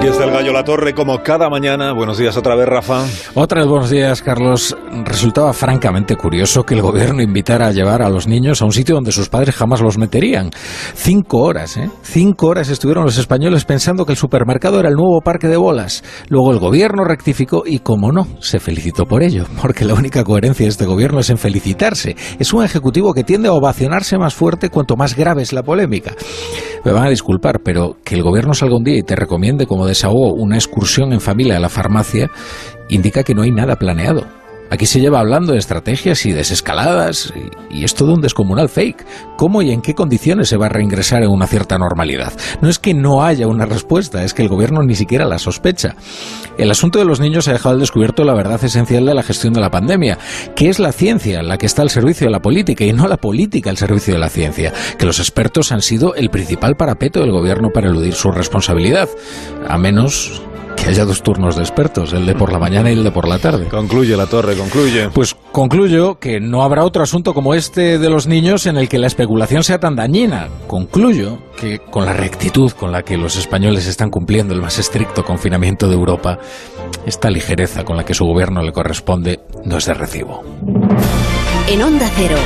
Aquí está el gallo La Torre, como cada mañana. Buenos días otra vez, Rafa. Otra buenos días, Carlos. Resultaba francamente curioso que el gobierno invitara a llevar a los niños a un sitio donde sus padres jamás los meterían. Cinco horas, ¿eh? Cinco horas estuvieron los españoles pensando que el supermercado era el nuevo parque de bolas. Luego el gobierno rectificó y, como no, se felicitó por ello, porque la única coherencia de este gobierno es en felicitarse. Es un ejecutivo que tiende a ovacionarse más fuerte cuanto más grave es la polémica. Me van a disculpar, pero que el gobierno salga un día y te recomiende como desahogo una excursión en familia a la farmacia indica que no hay nada planeado. Aquí se lleva hablando de estrategias y desescaladas, y, es todo un descomunal fake. ¿Cómo y en qué condiciones se va a reingresar en una cierta normalidad? No es que no haya una respuesta, es que el gobierno ni siquiera la sospecha. El asunto de los niños ha dejado al descubierto la verdad esencial de la gestión de la pandemia, que es la ciencia la que está al servicio de la política y no la política al servicio de la ciencia, que los expertos han sido el principal parapeto del gobierno para eludir su responsabilidad, a menos que haya dos turnos de expertos, el de por la mañana y el de por la tarde. Concluye la torre, concluye. Pues concluyo que no habrá otro asunto como este de los niños en el que la especulación sea tan dañina. Concluyo que con la rectitud con la que los españoles están cumpliendo el más estricto confinamiento de Europa, esta ligereza con la que su gobierno le corresponde no es de recibo. En Onda Cero.